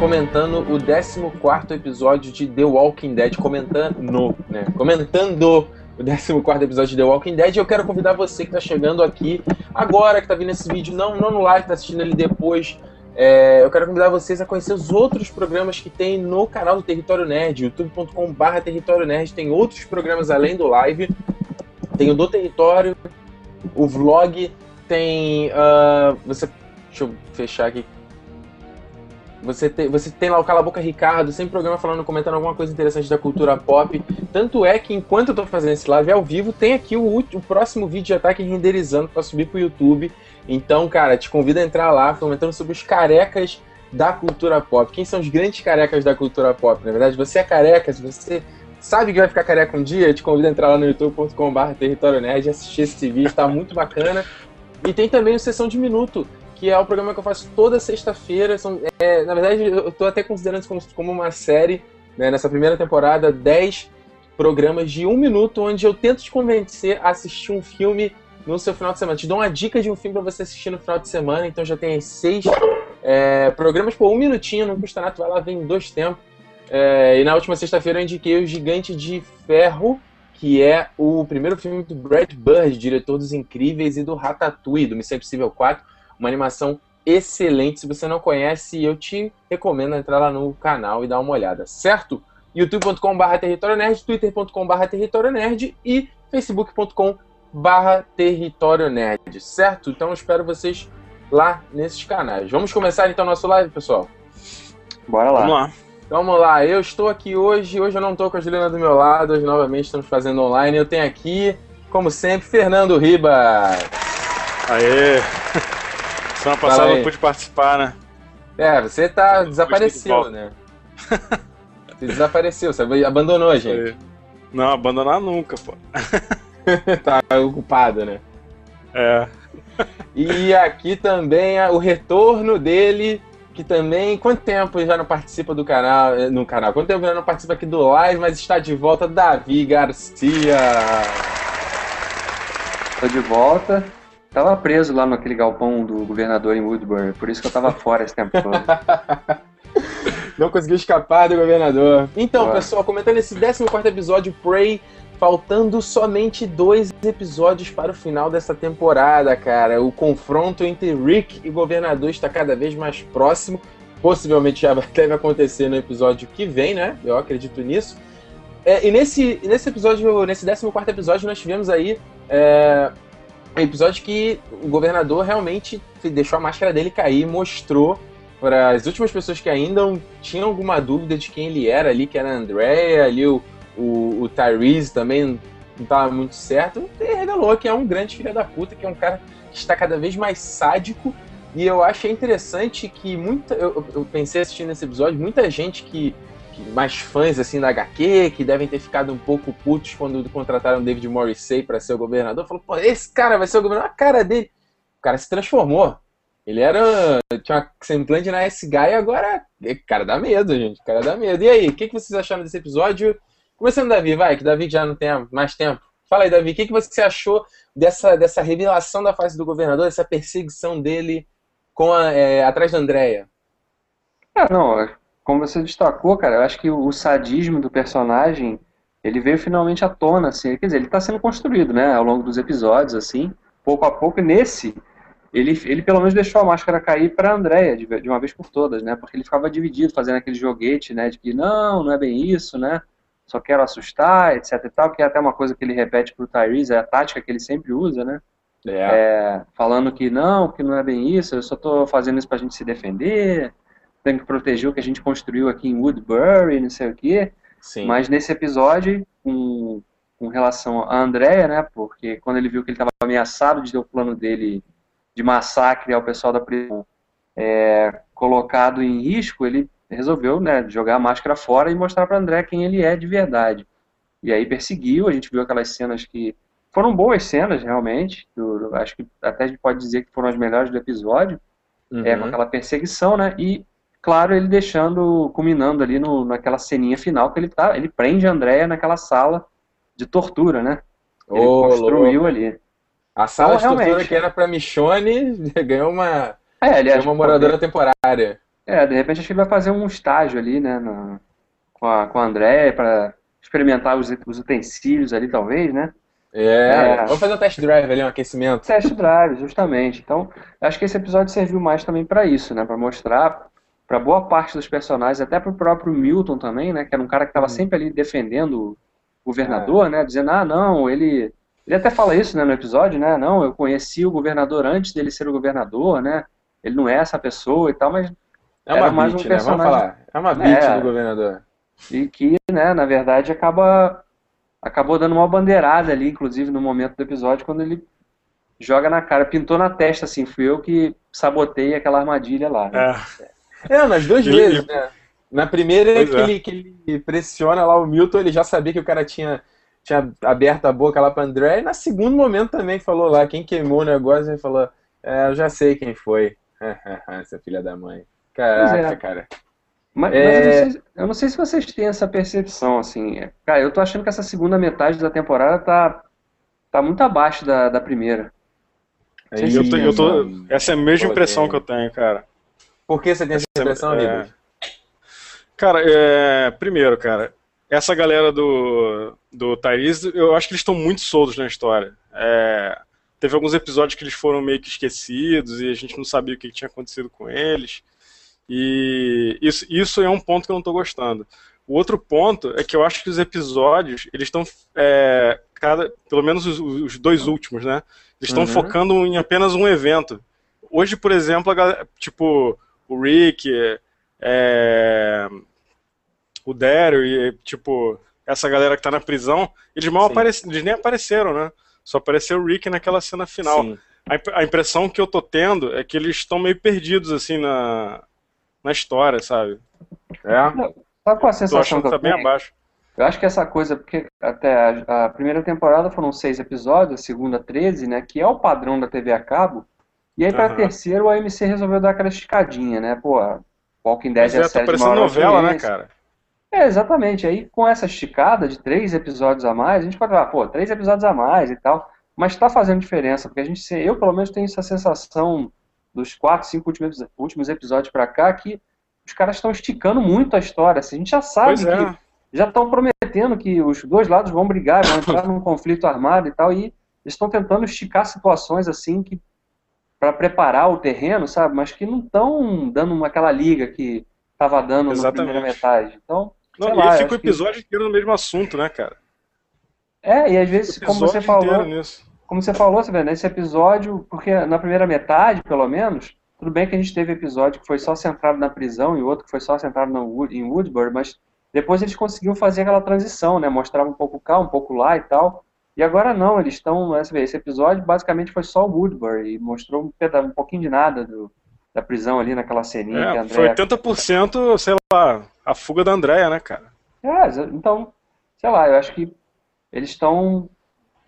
comentando o 14 episódio de The Walking Dead. Comentando, né? Comentando o 14 episódio de The Walking Dead. Eu quero convidar você que está chegando aqui agora, que está vendo esse vídeo, não, não no live, está assistindo ele depois. É, eu quero convidar vocês a conhecer os outros programas que tem no canal do Território Nerd, youtube.com.br Território Nerd. Tem outros programas além do live. Tem o do Território, o vlog, tem. Uh, você. Deixa eu fechar aqui você tem, você tem lá o Cala Boca Ricardo, sempre programa falando, comentando alguma coisa interessante da cultura pop. Tanto é que enquanto eu tô fazendo esse live ao vivo, tem aqui o, o próximo vídeo tá aqui renderizando para subir pro YouTube. Então, cara, te convido a entrar lá, comentando sobre os carecas da cultura pop. Quem são os grandes carecas da cultura pop? Na verdade, você é careca, se você sabe que vai ficar careca um dia, eu te convido a entrar lá no youtube.com.br território nerd e assistir esse vídeo, tá muito bacana. E tem também o Sessão de Minuto, que é o programa que eu faço toda sexta-feira. É, na verdade, eu estou até considerando isso como, como uma série. Né? Nessa primeira temporada, 10 programas de um minuto, onde eu tento te convencer a assistir um filme no seu final de semana. Te dou uma dica de um filme para você assistir no final de semana, então já tem seis é, programas por um minutinho, não custa nada, vai lá, vem dois tempos. É, e na última sexta-feira eu indiquei o Gigante de Ferro, que é o primeiro filme do Brad Bird, diretor dos Incríveis e do Ratatouille, do Missão Impossível 4. Uma animação excelente. Se você não conhece, eu te recomendo entrar lá no canal e dar uma olhada, certo? youtube.com.br território nerd, twitter.com.br território nerd e facebook.com.br território nerd, certo? Então eu espero vocês lá nesses canais. Vamos começar então nosso live, pessoal? Bora lá. Vamos lá. Então, vamos lá, eu estou aqui hoje, hoje eu não estou com a Juliana do meu lado, hoje novamente estamos fazendo online. Eu tenho aqui, como sempre, Fernando Ribas. Aê! Semana passada não pude participar, né? É, você tá desapareceu, né? Você desapareceu, você abandonou a gente. Não, abandonar nunca, pô. tá ocupado, né? É. E aqui também o retorno dele, que também. Quanto tempo já não participa do canal? Eh, no canal? Quanto tempo já não participa aqui do live, mas está de volta, Davi Garcia. Tô de volta. Tava preso lá naquele galpão do governador em Woodbury, por isso que eu tava fora esse tempo todo. Não conseguiu escapar do governador. Então, Boa. pessoal, comentando esse 14 episódio, Prey, faltando somente dois episódios para o final dessa temporada, cara. O confronto entre Rick e governador está cada vez mais próximo. Possivelmente já deve acontecer no episódio que vem, né? Eu acredito nisso. É, e nesse, nesse episódio, nesse 14 episódio, nós tivemos aí é, episódio que o governador realmente deixou a máscara dele cair e mostrou para as últimas pessoas que ainda tinham alguma dúvida de quem ele era ali, que era a Andrea, ali o, o, o Tyrese também não estava muito certo, ele revelou que é um grande filho da puta, que é um cara que está cada vez mais sádico. E eu achei interessante que muita. Eu, eu pensei assistindo esse episódio, muita gente que mais fãs assim da HQ, que devem ter ficado um pouco putos quando contrataram David Morrissey para ser o governador, falou, pô, esse cara vai ser o governador, a cara dele. O cara se transformou. Ele era. Tinha uma semblante na S-Guy e agora. Cara, dá medo, gente. Cara, dá medo. E aí, o que, que vocês acharam desse episódio? Começando, Davi, vai, que Davi já não tem mais tempo. Fala aí, Davi, o que, que você achou dessa, dessa revelação da face do governador, dessa perseguição dele com a, é, atrás da Andréia? Ah, não, como você destacou, cara, eu acho que o sadismo do personagem, ele veio finalmente à tona, assim, quer dizer, ele está sendo construído, né, ao longo dos episódios, assim, pouco a pouco, e nesse, ele, ele pelo menos deixou a máscara cair para Andréia, de, de, uma vez por todas, né, porque ele ficava dividido, fazendo aquele joguete, né, de que não, não é bem isso, né, só quero assustar, etc e tal, que é até uma coisa que ele repete pro Tyrese, é a tática que ele sempre usa, né, é. É, falando que não, que não é bem isso, eu só tô fazendo isso pra gente se defender, tem que proteger o que a gente construiu aqui em Woodbury, não sei o quê. Sim. Mas nesse episódio, com, com relação a Andrea, né, porque quando ele viu que ele estava ameaçado de ter o plano dele de massacre ao pessoal da prisão é, colocado em risco, ele resolveu né, jogar a máscara fora e mostrar para André quem ele é de verdade. E aí perseguiu, a gente viu aquelas cenas que foram boas cenas, realmente. Eu, acho que até a gente pode dizer que foram as melhores do episódio, uhum. é, com aquela perseguição, né? E claro, ele deixando, culminando ali no, naquela ceninha final que ele tá, ele prende a Andrea naquela sala de tortura, né? Ele oh, construiu louco. ali. A sala então, de realmente, tortura que era pra Michonne ganhou uma, é, ganhou uma moradora temporária. É, de repente acho que ele vai fazer um estágio ali, né, no, com, a, com a André, para experimentar os, os utensílios ali, talvez, né? É, é, vamos fazer um test drive ali, um aquecimento. Test drive, justamente. Então, acho que esse episódio serviu mais também para isso, né? Para mostrar para boa parte dos personagens, até para o próprio Milton também, né? Que era um cara que estava hum. sempre ali defendendo o governador, é. né? Dizendo, ah, não, ele... Ele até fala isso né, no episódio, né? Não, eu conheci o governador antes dele ser o governador, né? Ele não é essa pessoa e tal, mas é uma mais beat, um personagem... né? Vamos falar. É uma beat é, do governador. E que, né, na verdade, acaba acabou dando uma bandeirada ali, inclusive no momento do episódio, quando ele joga na cara, pintou na testa, assim, fui eu que sabotei aquela armadilha lá. Né? É. é, nas duas vezes, né? Na primeira que, é. ele, que ele pressiona lá o Milton, ele já sabia que o cara tinha, tinha aberto a boca lá pra André, e na segundo momento também falou lá, quem queimou o negócio, ele falou, é, eu já sei quem foi. Essa filha da mãe. Caraca, é. cara. Mas, é... mas eu, não é. sei, eu, não sei, se vocês têm essa percepção, assim. Cara, eu tô achando que essa segunda metade da temporada tá, tá muito abaixo da, da primeira. É eu tô, eu tô, essa é a mesma impressão que eu tenho, cara. Por que você tem essa, essa impressão, é... Cara, é... primeiro, cara, essa galera do, do Tyrese, eu acho que eles estão muito soltos na história. É... Teve alguns episódios que eles foram meio que esquecidos e a gente não sabia o que tinha acontecido com eles. E isso, isso é um ponto que eu não estou gostando. O outro ponto é que eu acho que os episódios, eles estão, é, cada, pelo menos os, os, dois últimos, né? Eles estão uhum. focando em apenas um evento. Hoje, por exemplo, a, tipo, o Rick, é, o Daryl e, tipo, essa galera que está na prisão, eles mal aparecem, eles nem apareceram, né? Só apareceu o Rick naquela cena final. A, a impressão que eu tô tendo é que eles estão meio perdidos, assim, na, na história, sabe? É. Sabe qual a sensação que eu tá bem abaixo. Eu acho que essa coisa, porque até a, a, primeira temporada foram seis episódios, a segunda 13, né? Que é o padrão da TV a cabo. E aí, pra uhum. terceiro, o AMC resolveu dar aquela esticadinha, né? Pô, Walking Dead Mas é, é a série tá parecendo novela, né, cara? É, exatamente. Aí, com essa esticada de três episódios a mais, a gente pode falar, pô, três episódios a mais e tal. Mas tá fazendo diferença, porque a gente, eu pelo menos tenho essa sensação dos quatro, cinco últimos, últimos episódios para cá, que os caras estão esticando muito a história. Assim, a gente já sabe é. que já estão prometendo que os dois lados vão brigar, vão entrar num conflito armado e tal, e estão tentando esticar situações assim que para preparar o terreno, sabe? Mas que não estão dando aquela liga que estava dando Exatamente. na primeira metade. Então, não, lá, e fica o episódio que... inteiro no mesmo assunto, né, cara? É, e às vezes, como você falou, como você falou, vê, nesse episódio, porque na primeira metade, pelo menos, tudo bem que a gente teve episódio que foi só centrado na prisão e outro que foi só centrado em Woodbury, mas depois eles conseguiram fazer aquela transição, né? Mostrava um pouco cá, um pouco lá e tal. E agora não, eles estão. Esse episódio basicamente foi só o Woodbury e mostrou um, um pouquinho de nada do, da prisão ali naquela ceninha. É, Andrea... Foi 80%, sei lá, a fuga da Andrea, né, cara? É, então, sei lá, eu acho que eles estão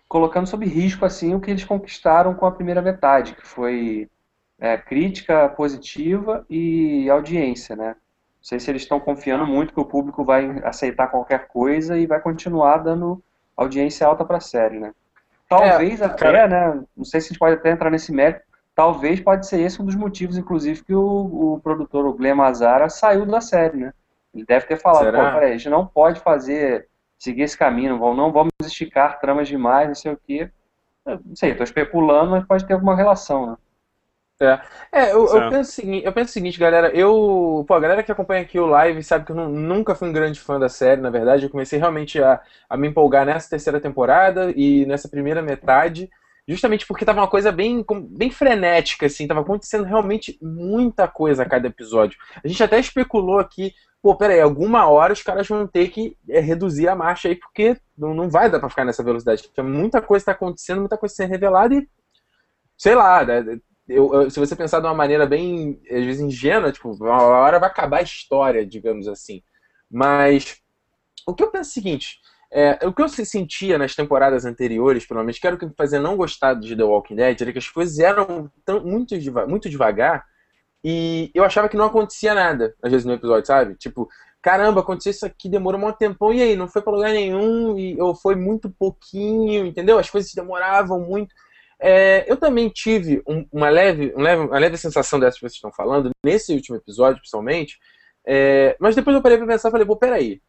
colocando sob risco assim o que eles conquistaram com a primeira metade, que foi é, crítica positiva e audiência, né? Não sei se eles estão confiando muito que o público vai aceitar qualquer coisa e vai continuar dando audiência alta para a série, né? Talvez é, até, cara... né? Não sei se a gente pode até entrar nesse mérito. Talvez pode ser esse um dos motivos, inclusive, que o, o produtor, o Glenn Mazara, saiu da série, né? Ele deve ter falado, Será? pô, peraí, a gente não pode fazer seguir esse caminho, não vamos esticar tramas demais, não sei o quê. Não sei, estou especulando, mas pode ter alguma relação, né? É, é eu, eu, penso o seguinte, eu penso o seguinte, galera, eu, pô, a galera que acompanha aqui o live sabe que eu não, nunca fui um grande fã da série, na verdade, eu comecei realmente a, a me empolgar nessa terceira temporada e nessa primeira metade, justamente porque tava uma coisa bem, bem frenética, assim, tava acontecendo realmente muita coisa a cada episódio. A gente até especulou aqui pô, peraí, alguma hora os caras vão ter que é, reduzir a marcha aí, porque não, não vai dar pra ficar nessa velocidade. Porque muita coisa tá acontecendo, muita coisa sendo revelada e, sei lá, né, eu, eu, se você pensar de uma maneira bem, às vezes, ingênua, tipo, uma hora vai acabar a história, digamos assim. Mas o que eu penso é o seguinte, é, o que eu sentia nas temporadas anteriores, pelo menos, que era o que me fazia não gostar de The Walking Dead, era que as coisas eram tão, muito, muito devagar e eu achava que não acontecia nada, às vezes, no episódio, sabe? Tipo, caramba, aconteceu isso aqui, demorou um tempão, e aí, não foi pra lugar nenhum, e, ou foi muito pouquinho, entendeu? As coisas demoravam muito. É, eu também tive um, uma, leve, um leve, uma leve sensação dessa que vocês estão falando, nesse último episódio, principalmente. É, mas depois eu parei pra pensar e falei, pô, peraí.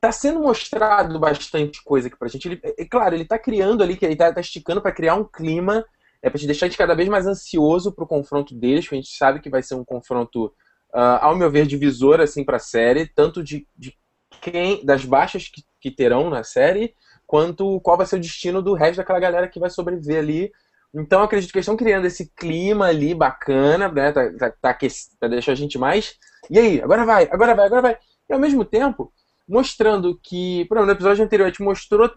Tá sendo mostrado bastante coisa aqui pra gente. Ele, é, claro, ele tá criando ali, ele tá, tá esticando para criar um clima, é pra te deixar de cada vez mais ansioso pro confronto deles, que a gente sabe que vai ser um confronto, uh, ao meu ver, divisor assim pra série, tanto de, de quem, das baixas que, que terão na série, quanto qual vai ser o destino do resto daquela galera que vai sobreviver ali. Então acredito que eles estão criando esse clima ali bacana, né? Tá, tá, tá pra deixar a gente mais. E aí, agora vai, agora vai, agora vai. E ao mesmo tempo, mostrando que, no episódio anterior, a gente mostrou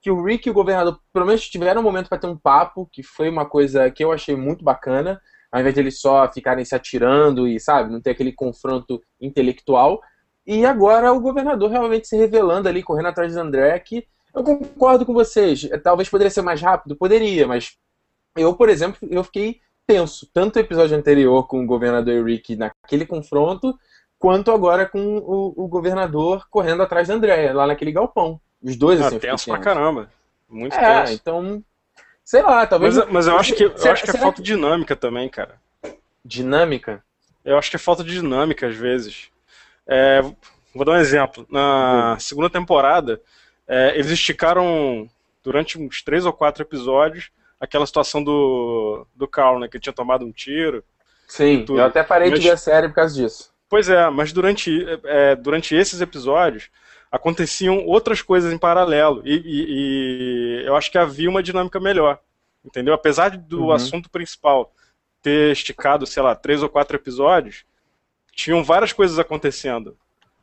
que o Rick e o governador, pelo menos, tiveram um momento para ter um papo, que foi uma coisa que eu achei muito bacana, ao invés de eles só ficarem se atirando e, sabe, não ter aquele confronto intelectual. E agora o governador realmente se revelando ali, correndo atrás de André, que eu concordo com vocês. Talvez poderia ser mais rápido, poderia, mas eu, por exemplo, eu fiquei tenso. Tanto o episódio anterior com o governador e Rick naquele confronto, quanto agora com o, o governador correndo atrás da Andréia, lá naquele galpão. Os dois, ah, assim. Tenso pra caramba. Muito é, tenso. então. Sei lá, talvez. Mas, mas eu acho que, eu acho que é falta de dinâmica também, cara. Dinâmica? Eu acho que é falta de dinâmica às vezes. É, vou dar um exemplo. Na segunda temporada, é, eles esticaram durante uns três ou quatro episódios aquela situação do, do Carl, né? Que ele tinha tomado um tiro. Sim, eu até parei mas, de ver a série por causa disso. Pois é, mas durante, é, durante esses episódios aconteciam outras coisas em paralelo. E, e, e, eu acho que havia uma dinâmica melhor. Entendeu? Apesar do uhum. assunto principal ter esticado, sei lá, três ou quatro episódios, tinham várias coisas acontecendo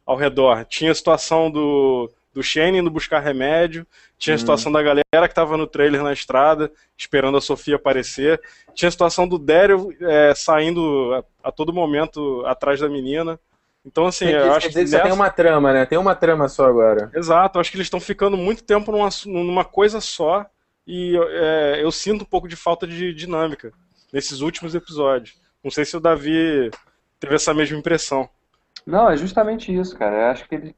ao redor. Tinha a situação do, do Shane indo buscar remédio, tinha a hum. situação da galera que estava no trailer na estrada, esperando a Sofia aparecer, tinha a situação do Daryl é, saindo a, a, todo momento atrás da menina. Então, assim, Quer eu acho que. Nessa... tem uma trama, né? Tem uma trama só agora. Exato, acho que eles estão ficando muito tempo numa, numa coisa só e é, eu sinto um pouco de falta de dinâmica nesses últimos episódios. Não sei se o Davi teve essa mesma impressão. Não, é justamente isso, cara. Eu acho que ele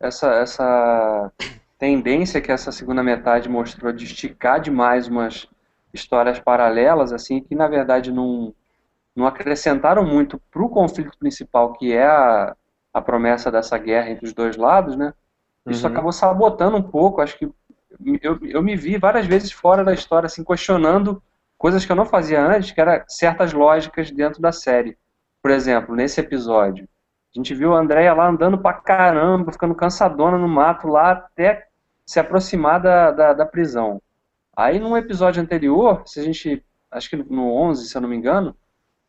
essa, essa tendência que essa segunda metade mostrou de esticar demais umas histórias paralelas, assim, que na verdade não, não acrescentaram muito para o conflito principal, que é a, a promessa dessa guerra entre os dois lados, né? Isso uhum. acabou sabotando um pouco, acho que eu, eu me vi várias vezes fora da história, assim, questionando coisas que eu não fazia antes, que eram certas lógicas dentro da série. Por exemplo, nesse episódio, a gente viu a Andrea lá andando pra caramba, ficando cansadona no mato lá até se aproximar da, da, da prisão. Aí num episódio anterior, se a gente, acho que no 11, se eu não me engano,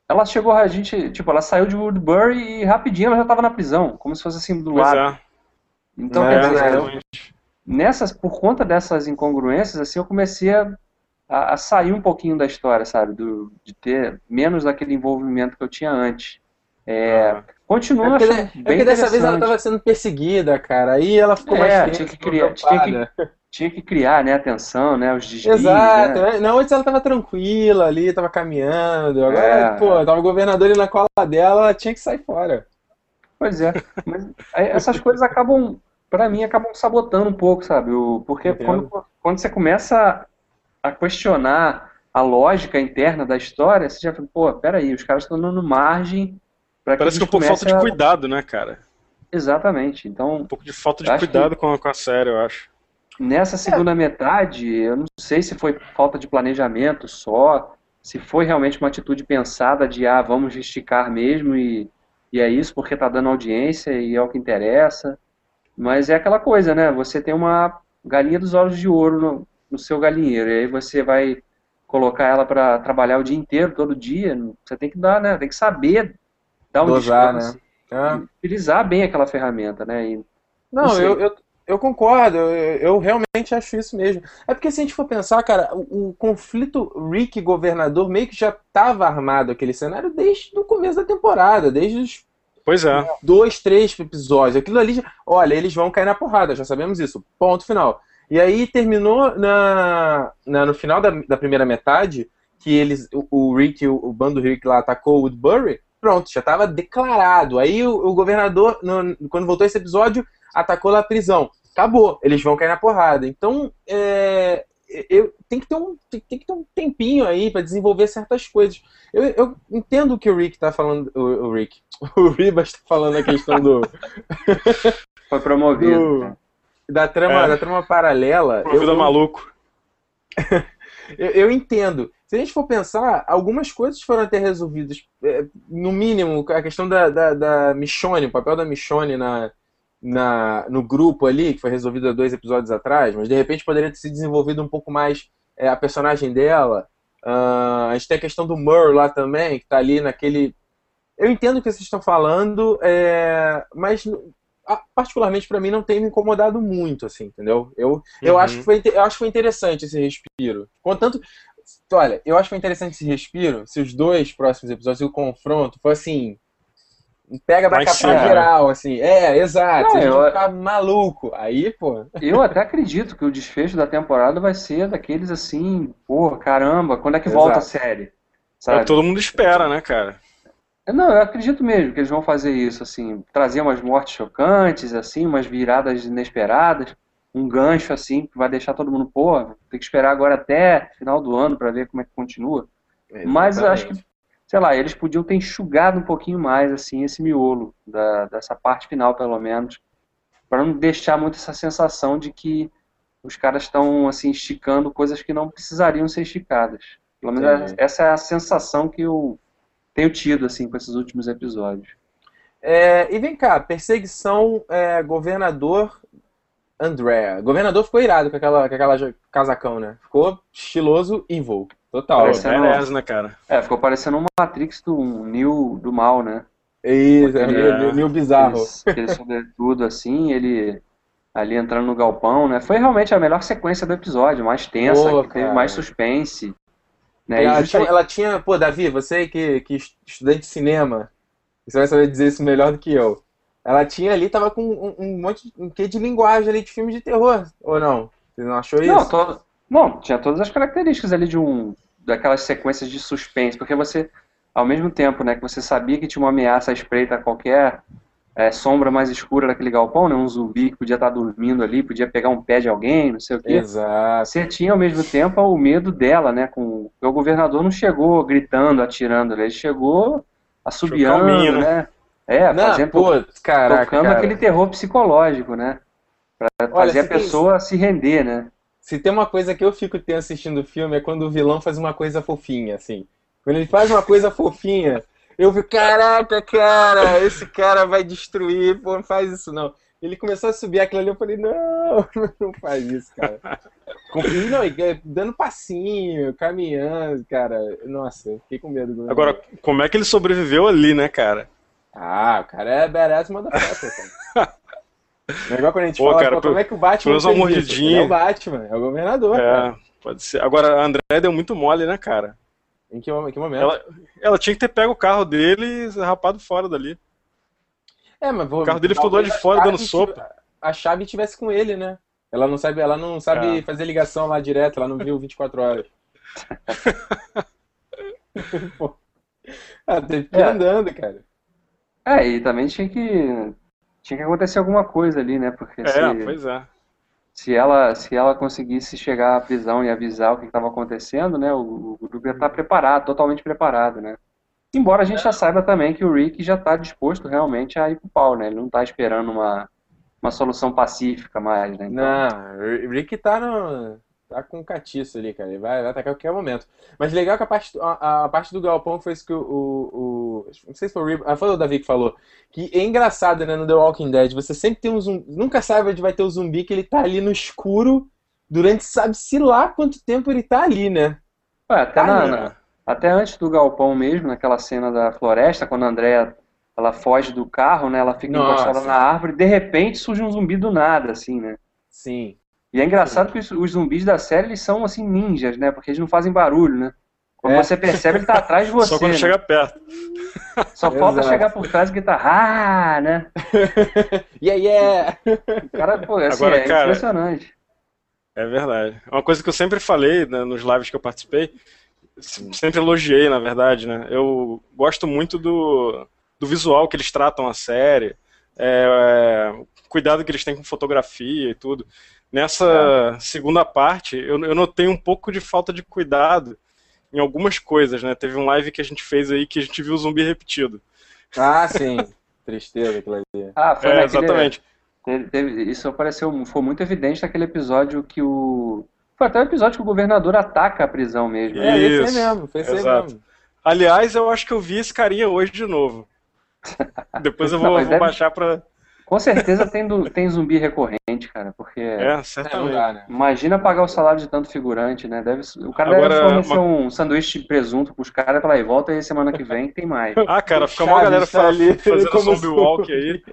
ela chegou, a gente, tipo, ela saiu de Woodbury e rapidinho ela já estava na prisão, como se fosse assim do pois lado. É. Então, é, quer dizer, eu, nessas, por conta dessas incongruências, assim, eu comecei a, a, sair um pouquinho da história, sabe, do, de ter menos daquele envolvimento que eu tinha antes. É, ah. Continua é porque, é porque dessa vez ela estava sendo perseguida, cara. Aí ela ficou é, mais tinha que criar, tinha que, tinha que criar, né, atenção, né, os desvios, Exato. Né? Não, antes ela estava tranquila ali, estava caminhando. Agora, é. pô, tava o governador ali na cola dela, ela tinha que sair fora. Pois é. Mas essas coisas acabam, para mim, acabam sabotando um pouco, sabe? O, porque quando, quando você começa a questionar a lógica interna da história, você já fala, pô, peraí, os caras estão dando margem Parece que, que um pouco falta de cuidado, né, cara? Exatamente. Então, um pouco de falta de cuidado com a, com a série, eu acho. Nessa segunda é. metade, eu não sei se foi falta de planejamento só, se foi realmente uma atitude pensada de, ah, vamos esticar mesmo e, e é isso porque tá dando audiência e é o que interessa. Mas é aquela coisa, né? Você tem uma galinha dos olhos de ouro no, no seu galinheiro, e aí você vai colocar ela para trabalhar o dia inteiro, todo dia. Você tem que dar, né? Tem que saber dar um Dosar, descanso, né? Ah. utilizar bem aquela ferramenta, né? E, não, não eu, eu, eu, concordo, eu, eu, realmente acho isso mesmo. É porque se a gente for pensar, cara, o, o conflito Rick governador meio que já estava armado aquele cenário desde o começo da temporada, desde os Pois é. Dois, três episódios. Aquilo ali, olha, eles vão cair na porrada, já sabemos isso. Ponto final. E aí terminou na, na no final da, da primeira metade, que eles, o, o Rick, o, o bando Rick lá atacou Woodbury, pronto, já estava declarado. Aí o, o governador, no, quando voltou esse episódio, atacou lá a prisão. Acabou, eles vão cair na porrada. Então, é, eu, tem, que ter um, tem, tem que ter um tempinho aí para desenvolver certas coisas. Eu, eu entendo o que o Rick tá falando. O, o Rick. O Ribas tá falando a questão do. Foi promovido. do da, trama, É. da trama paralela. Pro vida eu, maluco. eu, eu entendo. Se a gente for pensar, algumas coisas foram até resolvidas. É, no mínimo, a questão da, da, da Michonne, o papel da Michonne na, na, no grupo ali, que foi resolvido há dois episódios atrás, mas de repente poderia ter se desenvolvido um pouco mais é, a personagem dela. Ah, a gente tem a questão do Mur lá também, que tá ali naquele. Eu entendo o que vocês estão falando, é, mas particularmente pra mim não tem me incomodado muito, assim, entendeu? Eu, eu, Uhum. acho que foi, eu acho que foi interessante esse respiro. Contanto, olha, eu acho que foi interessante esse respiro se os dois próximos episódios, o confronto, foi assim. Pega pra né? geral, assim. É, exato. Não, a gente eu- vai ficar maluco. Aí, pô. Eu até acredito que o desfecho da temporada vai ser daqueles assim, porra, caramba, quando é que Exato. volta a série? É Sabe? que todo mundo espera, né, cara? Não, eu acredito mesmo que eles vão fazer isso, assim, trazer umas mortes chocantes, assim, umas viradas inesperadas, um gancho, assim, que vai deixar todo mundo, pô, tem que esperar agora até final do ano pra ver como é que continua. Mas eu acho que, sei lá, eles podiam ter enxugado um pouquinho mais, assim, esse miolo, da, dessa parte final, pelo menos, para não deixar muito essa sensação de que os caras estão, assim, esticando coisas que não precisariam ser esticadas. Pelo menos Entendi. essa é a sensação que eu tenho tido, assim, com esses últimos episódios. É, e vem cá, perseguição é, governador Andrea. Governador ficou irado com aquela, com aquela casacão, né? Ficou estiloso evil. Total. Parecendo- beleza, né, cara? É, ficou parecendo um Matrix do um Neo do mal, né? Isso, é meio, meio- meio bizarro. Aquele, aquele sobretudo, assim, ele ali entrando no galpão, né? Foi realmente a melhor sequência do episódio, mais tensa, Pô, que teve cara. mais suspense. Né? Ela justa- ela tinha- pô, Davi, você que, que est- estudante de cinema, você vai saber dizer isso melhor do que eu. Ela tinha ali, tava com um, um monte, um quê de linguagem ali de filme de terror, ou não? Você não achou isso? Não, to- não, tinha todas as características ali de um daquelas sequências de suspense, porque você, ao mesmo tempo, né, que você sabia que tinha uma ameaça à espreita a qualquer é, sombra mais escura daquele galpão, né, um zumbi que podia estar dormindo ali, podia pegar um pé de alguém, não sei o quê. Exato. Você tinha ao mesmo tempo o medo dela, né? Com... porque O governador não chegou gritando, atirando, ele chegou assobiando, calminho, né? É, Não, fazendo, pô, caraca, tocando cara. aquele terror psicológico, né? Pra Olha, fazer a se tem- pessoa se render, né? Se tem uma coisa que eu fico tenso assistindo o filme é quando o vilão faz uma coisa fofinha, assim. Quando ele faz uma coisa fofinha, eu fico, caraca, cara, esse cara vai destruir, pô, não faz isso não. Ele começou a subir aquilo ali, eu falei, não, não faz isso, cara. Com- e não, e, é, dando passinho, caminhando, cara. Nossa, eu fiquei com medo. do Agora, como é que ele sobreviveu ali, né, cara? Ah, o cara é badass motherfucker, cara. É igual quando a gente Pô, fala, cara, pô, como é que o Batman menos uma mordidinha. é o Batman, é o governador, cara. É, pode ser. Agora, a André deu muito mole, né, cara? Em que, em que momento? Ela, ela tinha que ter pego o carro dele e rapado fora dali. É, mas vou, O carro dele ficou do lado de fora dando sopa. A chave tivesse com ele, né? Ela não sabe, ela não sabe É. fazer ligação lá direto, ela não viu 24 horas. Pô. Ela teve que ir É. andando, cara. É, e também tinha que tinha que acontecer alguma coisa ali, né? Porque É, se, pois é. se ela se ela conseguisse chegar à prisão e avisar o que estava acontecendo, né? O, o grupo ia estar preparado, totalmente preparado, né? Embora a gente já saiba também que o Rick já está disposto realmente a ir pro pau, né? Ele não está esperando uma, uma solução pacífica mais, né? Então, Não, o Rick tá no. Tá com catiço ali, cara. Ele vai, vai atacar a qualquer momento. Mas legal que a parte, a, a parte do galpão foi isso que o, o, o- Não sei se foi o Rib, ah, foi o Davi que falou. Que é engraçado, né, no The Walking Dead. Você sempre tem um zumbi. Nunca sabe onde vai ter o zumbi que ele tá ali no escuro durante sabe-se lá quanto tempo ele tá ali, né? Ué, até, Tá na- na- até antes do galpão mesmo, naquela cena da floresta, quando a Andrea ela foge do carro, né? Ela fica Nossa. encostada na árvore, de repente surge um zumbi do nada, assim, né? Sim. E é engraçado que os, os zumbis da série eles são assim ninjas, né? Porque eles não fazem barulho, né? Quando É. você percebe, ele tá atrás de você. Só quando né? chega perto. Só falta Exato. chegar por trás e gritar, ah, né? Yeah, yeah! O cara, pô, assim, Agora, é cara, impressionante. É verdade. Uma coisa que eu sempre falei né, nos lives que eu participei, se- sempre elogiei, na verdade, né? Eu gosto muito do, do visual que eles tratam a série, é, é, o cuidado que eles têm com fotografia e tudo. Nessa é. segunda parte, eu, eu notei um pouco de falta de cuidado em algumas coisas, né? Teve um live que a gente fez aí que a gente viu o zumbi repetido. Ah, sim. Tristeza aquilo ali. Ah, foi é, naquele... exatamente. Teve, teve, isso apareceu, foi muito evidente naquele episódio que o. Foi até o episódio que o governador ataca a prisão mesmo. É, esse mesmo, foi esse mesmo. Aliás, eu acho que eu vi esse carinha hoje de novo. Depois eu vou, Não, vou deve... baixar pra. Com certeza tem, do, tem zumbi recorrente, cara, porque. É, certamente. Né? Imagina pagar o salário de tanto figurante, né? Deve, o cara Agora, deve fornecer uma... um sanduíche de presunto pros caras pra lá e volta e semana que vem tem mais. Ah, cara, fica uma galera tá ali, fazendo zombie walk aí.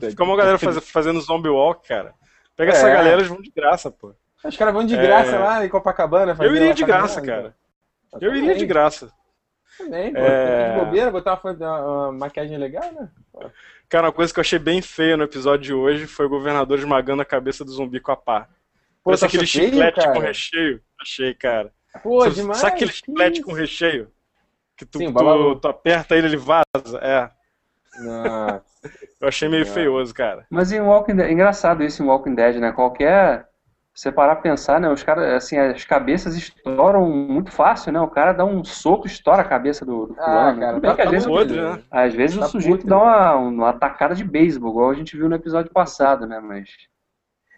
Fica uma galera faz, fazendo zombie walk, cara. Pega é. essa galera e vão de graça, pô. Os caras vão de graça é... lá em Copacabana. Eu iria de graça, cara. Eu, eu iria de graça. Também, pô. É... De bobeira, botar uma, uma, maquiagem legal, né? Cara, uma coisa que eu achei bem feia no episódio de hoje foi o governador esmagando a cabeça do zumbi com a pá. Pô, Parece aquele feio, chiclete cara. com recheio. Achei, cara. Pô, sabe, demais. Sabe aquele chiclete com recheio? Que tu, Sim, tu, tu, aperta ele, ele vaza. É. Nossa. Eu achei meio feioso, cara. Mas em Walking Dead, é engraçado isso em Walking Dead, né? Qualquer. Você parar pra pensar, né? Os caras, assim, as cabeças estouram muito fácil, né? O cara dá um soco e estoura a cabeça do, do ah, fulano. Ah, cara, bem tá, que às vezes, podre, né? às vezes tá o sujeito podre, dá uma, uma tacada de beisebol, igual a gente viu no episódio passado, né? Mas.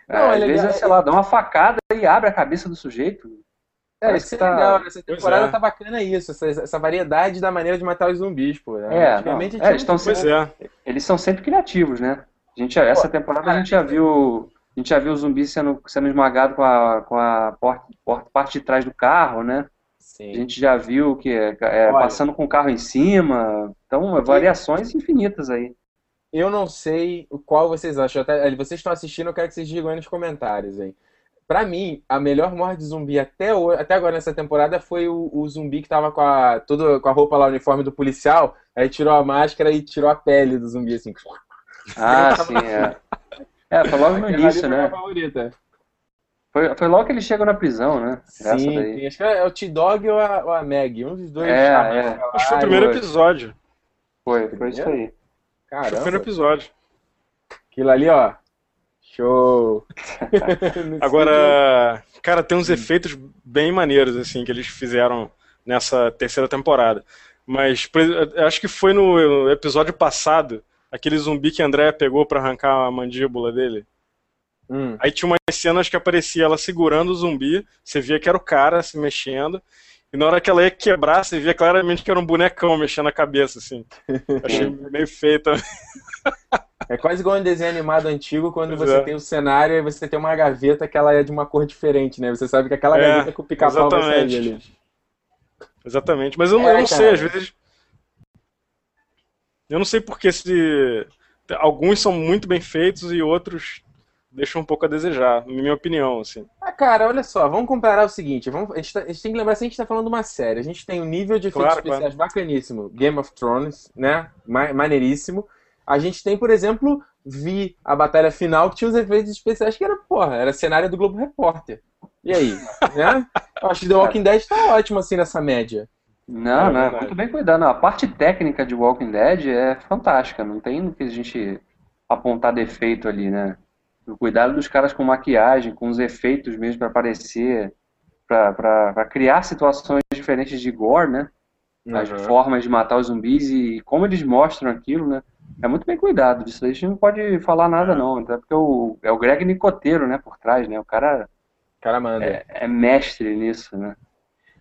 Não, é, às é vezes, sei lá, dá uma facada e abre a cabeça do sujeito. É, isso que tá... é legal, nessa temporada é. tá bacana isso, essa, essa, variedade da maneira de matar os zumbis, pô. Né? É, Antigamente não, é, eles, sempre, é. eles são sempre criativos, né? A gente, essa pô, temporada cara, a gente já viu. A gente já viu o zumbi sendo, sendo esmagado com a, com a porta, porta, parte de trás do carro, né? Sim. A gente já viu que é, é passando com o carro em cima. Então, variações infinitas aí. Eu não sei qual vocês acham. Até, vocês estão assistindo, eu quero que vocês digam aí nos comentários aí. Pra mim, a melhor morte de zumbi até, hoje, até agora nessa temporada foi o, o, zumbi que tava com a, todo, com a roupa lá, o uniforme do policial, aí tirou a máscara e tirou a pele do zumbi, assim. Ah, sim, é. É, foi logo no Aquela início, né? Favorita. Foi, foi logo que ele chegou na prisão, né? Sim, sim, acho que é o T-Dog ou a, ou a Meg, um dos dois. É, é. Acho que foi o primeiro episódio. Foi, foi isso aí. Caramba. Foi o primeiro episódio. Aquilo ali, ó, Show! Agora, cara, tem uns efeitos bem maneiros, assim, que eles fizeram nessa terceira temporada. Mas acho que foi no episódio passado, aquele zumbi que a Andrea pegou para arrancar a mandíbula dele. Hum. Aí tinha umas cenas que aparecia ela segurando o zumbi, você via que era o cara se mexendo, e na hora que ela ia quebrar, você via claramente que era um bonecão mexendo a cabeça, assim. Achei meio feio também. É quase igual um desenho animado antigo, quando pois você é. tem o cenário e você tem uma gaveta que ela é de uma cor diferente, né? Você sabe que aquela é, gaveta com o pica-pau vai sair ali. Exatamente, mas eu, é, eu não sei, às vezes... Eu não sei porque se... Alguns são muito bem feitos e outros deixam um pouco a desejar, na minha opinião, assim. Ah, cara, olha só, vamos comparar o seguinte, vamos, a, gente tá, a gente tem que lembrar que a gente tá falando de uma série, a gente tem um nível de efeitos claro, especiais claro. bacaníssimo, Game of Thrones, né, maneiríssimo, a gente tem, por exemplo, Vi, a batalha final, que tinha os efeitos especiais que era, porra, era cenário do Globo Repórter. E aí? né? Eu acho que The Walking Dead tá ótimo, assim, nessa média. Não, é, não, é muito bem cuidado. a parte técnica de Walking Dead é fantástica, não tem no que a gente apontar defeito ali, né? O cuidado dos caras com maquiagem, com os efeitos mesmo para aparecer, para criar situações diferentes de gore, né? As uhum. formas de matar os zumbis e como eles mostram aquilo, né? É muito bem cuidado disso a gente não pode falar nada não, até porque o, é o Greg Nicoteiro, né, por trás, né, o cara, o cara manda. É, é, mestre nisso, né.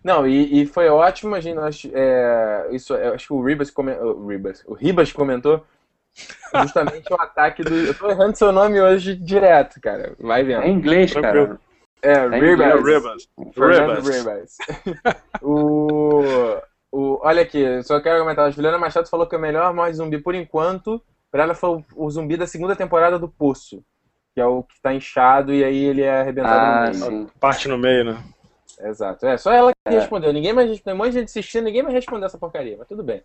Não, e, e foi ótimo, a gente, nós, é, isso, acho que o Ribas, come, o, Ribas, o Ribas comentou justamente o ataque do... Eu tô errando seu nome hoje direto, cara, vai vendo. É em inglês, cara. É, é Ribas. Ribas. Ribas. Ribas. o... O, olha aqui, só quero comentar. A Juliana Machado falou que o melhor morte zumbi por enquanto, pra ela foi o, o, zumbi da segunda temporada do Poço. Que é o que tá inchado e aí ele é arrebentado ah, no meio. Sim. Parte no meio, né? Exato. É, só ela que é. respondeu. Ninguém mais respondeu. Um monte de gente assistindo, ninguém mais respondeu essa porcaria, mas tudo bem.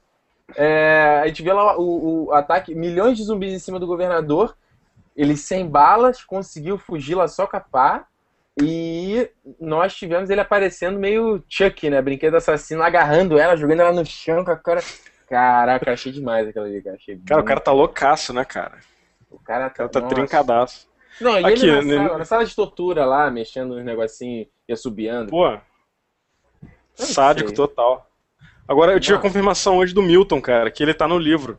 É, a gente vê lá o, o, ataque, milhões de zumbis em cima do governador. Ele sem balas, conseguiu fugir lá só pá. E nós tivemos ele aparecendo meio Chuck, né? Brinquedo assassino, agarrando ela, jogando ela no chão com a cara. Caraca, achei demais aquela ali, cara. Achei cara, o cara tá loucaço, né, cara? O cara tá, o cara tá trincadaço. Não, e Aqui, ele na, né? sala, na sala de tortura lá, mexendo nos negocinhos e assobiando. Pô, sádico sei. total. Agora, eu tive a Nossa. confirmação hoje do Milton, cara, que ele tá no livro.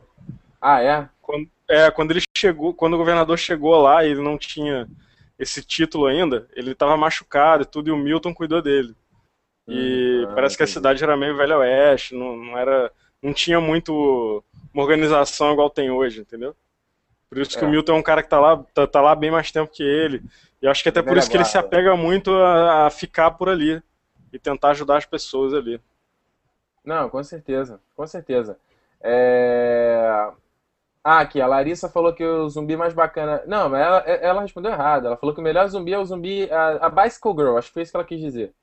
Ah, é? Quando, é, quando ele chegou, quando o governador chegou lá e ele não tinha esse título ainda, ele tava machucado e tudo, e o Milton cuidou dele. E Hum, ah, parece que a cidade era meio velho oeste, não, não era, não tinha muito uma organização igual tem hoje, entendeu? Por isso que É. o Milton é um cara que tá lá, tá, tá lá bem mais tempo que ele. E acho que até por Velha isso que ele se guarda. apega muito a, a ficar por ali e tentar ajudar as pessoas ali. Não, com certeza, com certeza. É... Ah, aqui, a Larissa falou que o zumbi mais bacana. Não, mas ela, ela respondeu errado. Ela falou que o melhor zumbi é o zumbi. A, a Bicycle Girl, acho que foi isso que ela quis dizer.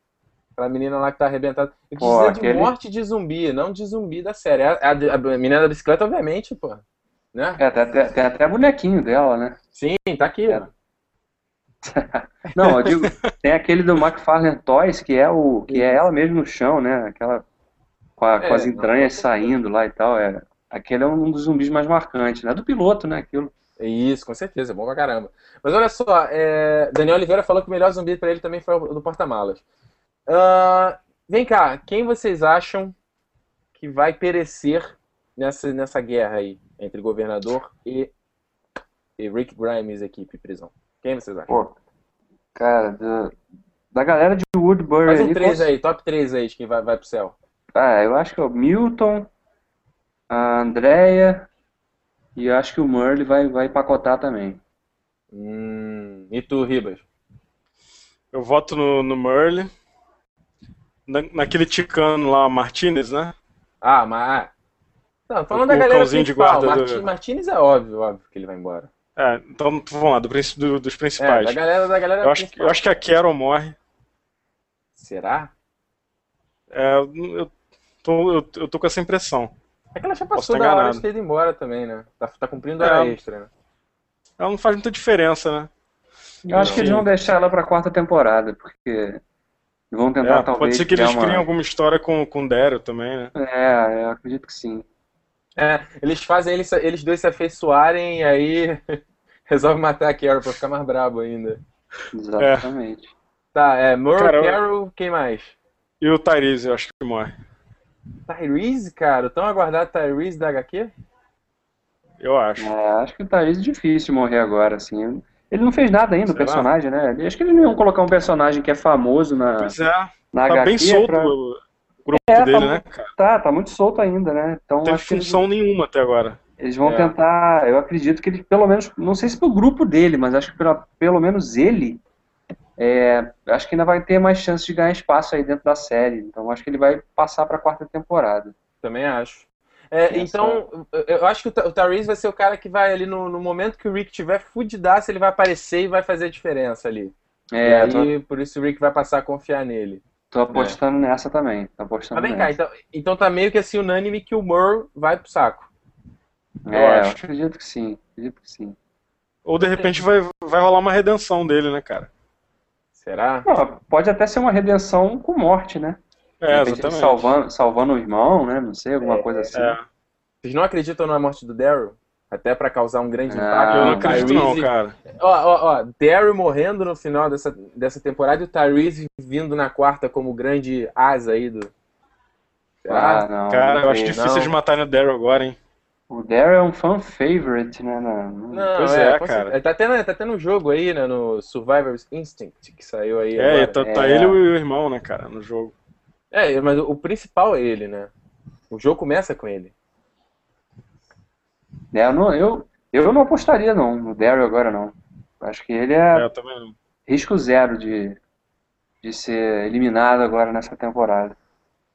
Aquela menina lá que tá arrebentada. Eu quis Pô, dizer de aquele- morte de zumbi, não de zumbi da série. A, a- a menina da bicicleta, obviamente, pô. Né? É, tem até, tem até bonequinho dela, né? Sim, tá aqui. É. Não, eu digo, tem aquele do McFarlane Toys, que é o que é ela mesmo no chão, né? Aquela com, a- com É, as não, entranhas com certeza. saindo lá e tal. É, aquele é um dos zumbis mais marcantes, né? Do piloto, né? Aquilo. Isso, com certeza, é bom pra caramba. Mas olha só, é, Daniel Oliveira falou que o melhor zumbi pra ele também foi o do porta-malas. Ah, vem cá, quem vocês acham que vai perecer nessa, nessa guerra aí entre governador e, e Rick Grimes, equipe prisão? Quem vocês acham? Pô, cara, da, da galera de Woodbury Faz um ali, 3 com- aí, top 3 aí de quem vai, vai pro céu. Ah, eu acho que é o Milton, a Andrea e eu acho que o Murley vai, vai empacotar também. Hum, e tu, Ribas? Eu voto no, no Merle. Na, naquele ticano lá, Martinez, né? Ah, mas. Não, falando O- da galera cãozinho de principal, guarda do- Martin, Martinez é óbvio, óbvio que ele vai embora. É, então vamos lá, do, do- dos É, principais. da galera, da galera eu, acho, principal. eu acho que a Carol morre. Será? É, eu, tô, eu, eu tô com essa impressão. É que ela já passou da hora de ter ido embora também, né? Tá, tá cumprindo É. hora extra, né? Ela não faz muita diferença, né? Eu acho que eles vão deixar ela pra quarta temporada, porque vão tentar É, talvez pode ser que eles uma... criem alguma história com, com o Daryl também, né? É, eu acredito que sim. É, eles fazem eles, eles dois se afeiçoarem e aí resolve matar a Carol pra ficar mais brabo ainda. Exatamente. Tá, é Murray, Cara, eu- Carol, quem mais? E o Tyrese, eu acho que morre. Tyrese, cara, tão aguardado Tyrese da HQ? Eu acho. É, acho que o Thaís é difícil morrer agora, assim. Ele não fez nada ainda, o personagem, né? Acho que eles não iam colocar um personagem que é famoso na, Pois é, na tá HQ. bem solto pra- grupo É, tá dele, mu- né, cara? Tá, tá muito solto ainda, né? Então Não teve acho que eles, função nenhuma até agora. eles vão É. tentar. Eu acredito que eles, pelo menos, não sei se pro grupo dele, mas acho que pela, pelo menos ele. é, acho que ainda vai ter mais chance de ganhar espaço aí dentro da série. Então acho que ele vai passar pra quarta temporada. Também acho. É, então, eu- acho que o Tyrese vai ser o cara que vai ali no, no momento que o Rick tiver fudidaço, ele vai aparecer e vai fazer a diferença ali. É, e tô, aí, por isso o Rick vai passar a confiar nele. Tô apostando nessa também. Tô apostando Mas vem cá, nessa. então, então tá meio que assim unânime que o Murr vai pro saco. eu É, eu acho. acredito que sim. Acredito que sim. Ou de repente vai, vai rolar uma redenção dele, né, cara? Será? Não, pode até ser uma redenção com morte, né? É, exatamente. Salvando, salvando o irmão, né? Não sei, alguma coisa assim. É, Vocês não acreditam na morte do Daryl? Até pra causar um grande Não, impacto. eu não no acredito não, Tyrese. cara. Ó, ó, ó, Daryl morrendo no final dessa, dessa temporada e o Tyrese vindo na quarta como grande asa aí do. Será? Ah, não, Cara, não eu acho difícil não. de matarem o Daryl agora, hein? O Daryl é um fan favorite, né? Não, Não, Pois é, é, cara. certeza. Tá tendo, tá tendo um jogo aí, né, no Survivor's Instinct, que saiu aí É, agora. tá, tá É. ele e o irmão, né, cara, no jogo. É, mas o principal é ele, né? O jogo começa com ele. É, eu, não, eu, eu não apostaria não no Daryl agora não. Acho que ele É, é risco zero de, de ser eliminado agora nessa temporada.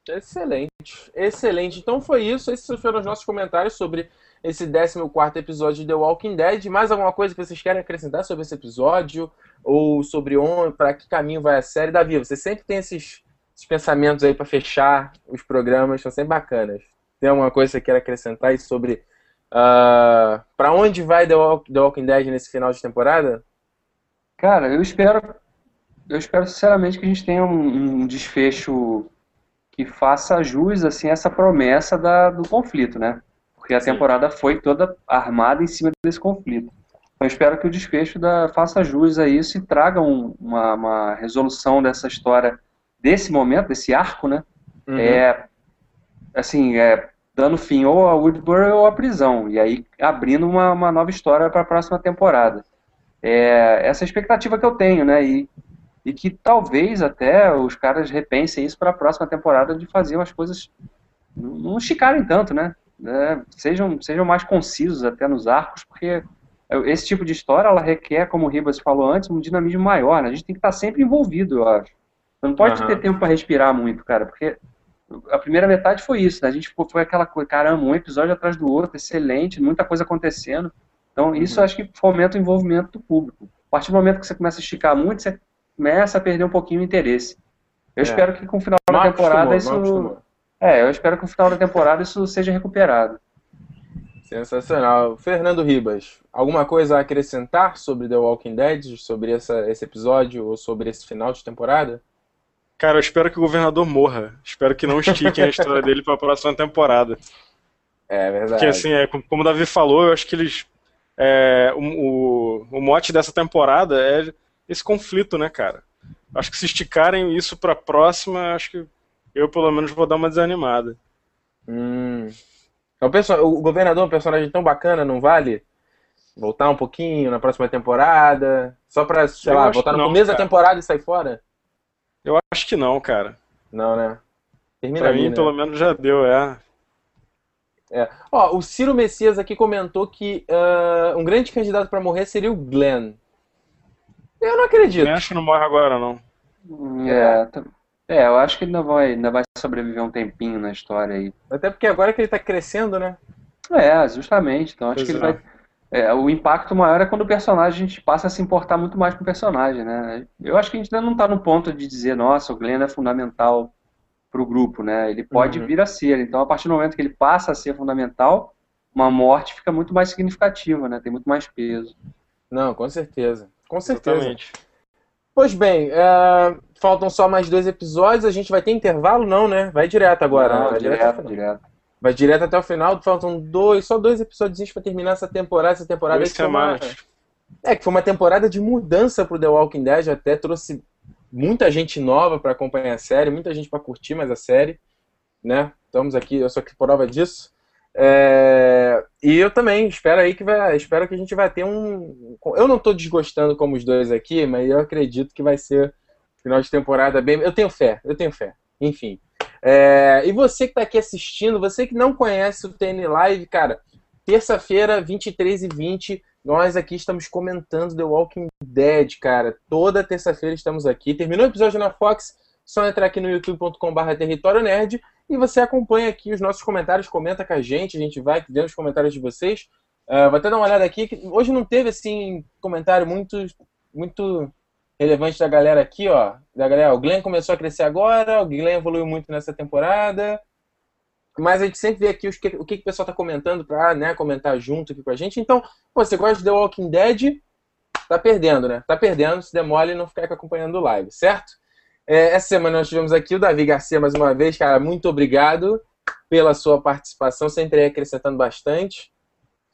Excelente, excelente. Então foi isso. Esses foram os nossos comentários sobre esse 14 episódio de The Walking Dead. Mais alguma coisa que vocês querem acrescentar sobre esse episódio? Ou sobre onde, para que caminho vai a série? Davi, você sempre tem esses, esses pensamentos aí para fechar os programas, são sempre bacanas. Tem alguma coisa que você quer acrescentar aí sobre para onde vai The, Walk- The Walking Dead nesse final de temporada? Cara, eu espero, eu espero sinceramente que a gente tenha um, um desfecho que faça jus assim a essa promessa da, do conflito, né? Porque a Sim. temporada foi toda armada em cima desse conflito. Eu espero que o desfecho da, faça jus a isso e traga um, uma, uma, resolução dessa história, desse momento, desse arco, né? Uhum. É, assim, é, dando fim ou a Woodbury ou a prisão, e aí abrindo uma, uma nova história para a próxima temporada. É, essa é a expectativa que eu tenho, né? E, e que talvez até os caras repensem isso para a próxima temporada de fazer as coisas não, não esticarem tanto, né? É, sejam, sejam mais concisos até nos arcos, porque esse tipo de história ela requer, como o Ribas falou antes, um dinamismo maior. Né? A gente tem que estar sempre envolvido, eu acho. Não pode uhum. ter tempo para respirar muito, cara, porque a primeira metade foi isso. Né? A gente foi aquela coisa, caramba, um episódio atrás do outro, excelente, muita coisa acontecendo. Então, isso uhum. acho que fomenta o envolvimento do público. A partir do momento que você começa a esticar muito, você começa a perder um pouquinho o interesse. Eu é. espero que com o final da temporada isso. É, eu espero que no final da temporada isso seja recuperado. Sensacional. Fernando Ribas, alguma coisa a acrescentar sobre The Walking Dead, sobre essa, esse episódio ou sobre esse final de temporada? Cara, eu espero que o governador morra. Espero que não estiquem a história dele para a próxima temporada. É verdade. Porque, assim, é, como o Davi falou, eu acho que eles. É, o, o, o mote dessa temporada é esse conflito, né, cara? Acho que se esticarem isso para a próxima, acho que eu, pelo menos, vou dar uma desanimada. Hum, então, o, governador é um personagem tão bacana, não vale? Voltar um pouquinho na próxima temporada? Só pra, sei eu lá, voltar no não, começo cara. da temporada e sair fora? Eu acho que não, cara. Não, né? Termina pra ali, mim, né? pelo menos, já deu, é. É. Ó, o Ciro Messias aqui comentou que uh, um grande candidato para morrer seria o Glenn. Eu não acredito. Eu acho que não morre agora, não. É, é, eu acho que ele ainda vai, ainda vai sobreviver um tempinho na história aí. Até porque agora que ele tá crescendo, né? É, justamente. Então acho pois que ele é. vai. É, o impacto maior é quando o personagem a gente passa a se importar muito mais com o personagem, né? Eu acho que a gente ainda não tá no ponto de dizer, nossa, o Glenn é fundamental pro grupo, né? Ele pode uhum. vir a ser. Então, a partir do momento que ele passa a ser fundamental, uma morte fica muito mais significativa, né? Tem muito mais peso. Não, com certeza. Com certeza. Exatamente. Pois bem, uh, faltam só mais dois episódios. A gente vai ter intervalo, não, né? Vai direto agora. Não, né? vai direto, direto, direto. Vai direto até o final. Faltam dois, só dois episódios para terminar essa temporada. Essa temporada dois que uma, é que foi uma temporada de mudança pro The Walking Dead. Até trouxe muita gente nova para acompanhar a série, muita gente para curtir mais a série, né? Estamos aqui, eu sou aqui prova disso. É, e eu também espero aí que vai, espero que a gente vai ter um. Eu não estou desgostando como os dois aqui, mas eu acredito que vai ser final de temporada bem. Eu tenho fé, eu tenho fé. Enfim. É, e você que está aqui assistindo, você que não conhece o TN Live, cara, terça-feira, 23 e 20, nós aqui estamos comentando The Walking Dead, cara. Toda terça-feira estamos aqui. Terminou o episódio na Fox, só entrar aqui no youtube.com.br Território Nerd e você acompanha aqui os nossos comentários, comenta com a gente, a gente vai vendo os comentários de vocês. Uh, vou até dar uma olhada aqui, hoje não teve, assim, comentário muito, muito relevante da galera aqui, ó. Da galera, o Glenn começou a crescer agora, o Glenn evoluiu muito nessa temporada. Mas a gente sempre vê aqui os que, o que, que o pessoal tá comentando pra né, comentar junto aqui com a gente. Então, pô, você gosta de The Walking Dead, tá perdendo, né? Tá perdendo, se demole não ficar acompanhando o live, certo? É, essa semana nós tivemos aqui o Davi Garcia mais uma vez. Cara, muito obrigado pela sua participação, sempre acrescentando bastante.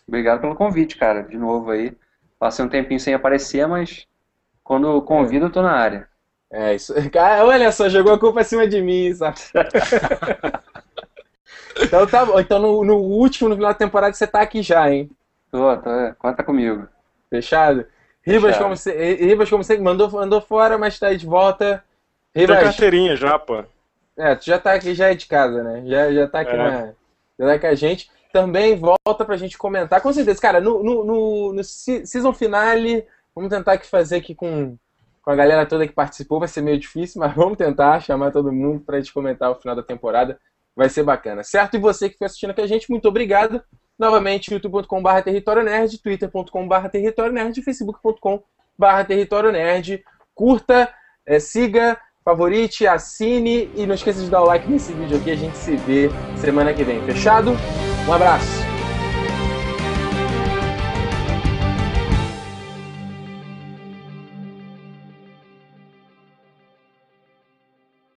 Obrigado pelo convite, cara, de novo aí. Passei um tempinho sem aparecer, mas quando convido eu tô na área. É isso. Cara, olha só, jogou a culpa acima de mim, sabe? então tá bom. Então no, no, último, no final da temporada, você tá aqui já, hein? Tô, tô. Conta comigo. Fechado? Ribas, como você, Ribas, como você mandou, andou fora, mas tá aí de volta. Ribas, Tem carteirinha já, pô. É, tu já tá aqui, já é de casa, né? Já, já tá aqui é. na. Já tá com a gente. Também volta pra gente comentar. Com certeza, cara, no, no, no, no season finale, vamos tentar aqui fazer aqui com, com a galera toda que participou. Vai ser meio difícil, mas vamos tentar chamar todo mundo pra gente comentar o final da temporada. Vai ser bacana, certo? E você que foi assistindo aqui a gente, muito obrigado. Novamente, youtube.com.br território nerd, twitter.com.br território nerd, facebook.com.br território nerd. Curta, é, siga, favorite, assine e não esqueça de dar o like nesse vídeo aqui. A gente se vê semana que vem. Fechado? Um abraço!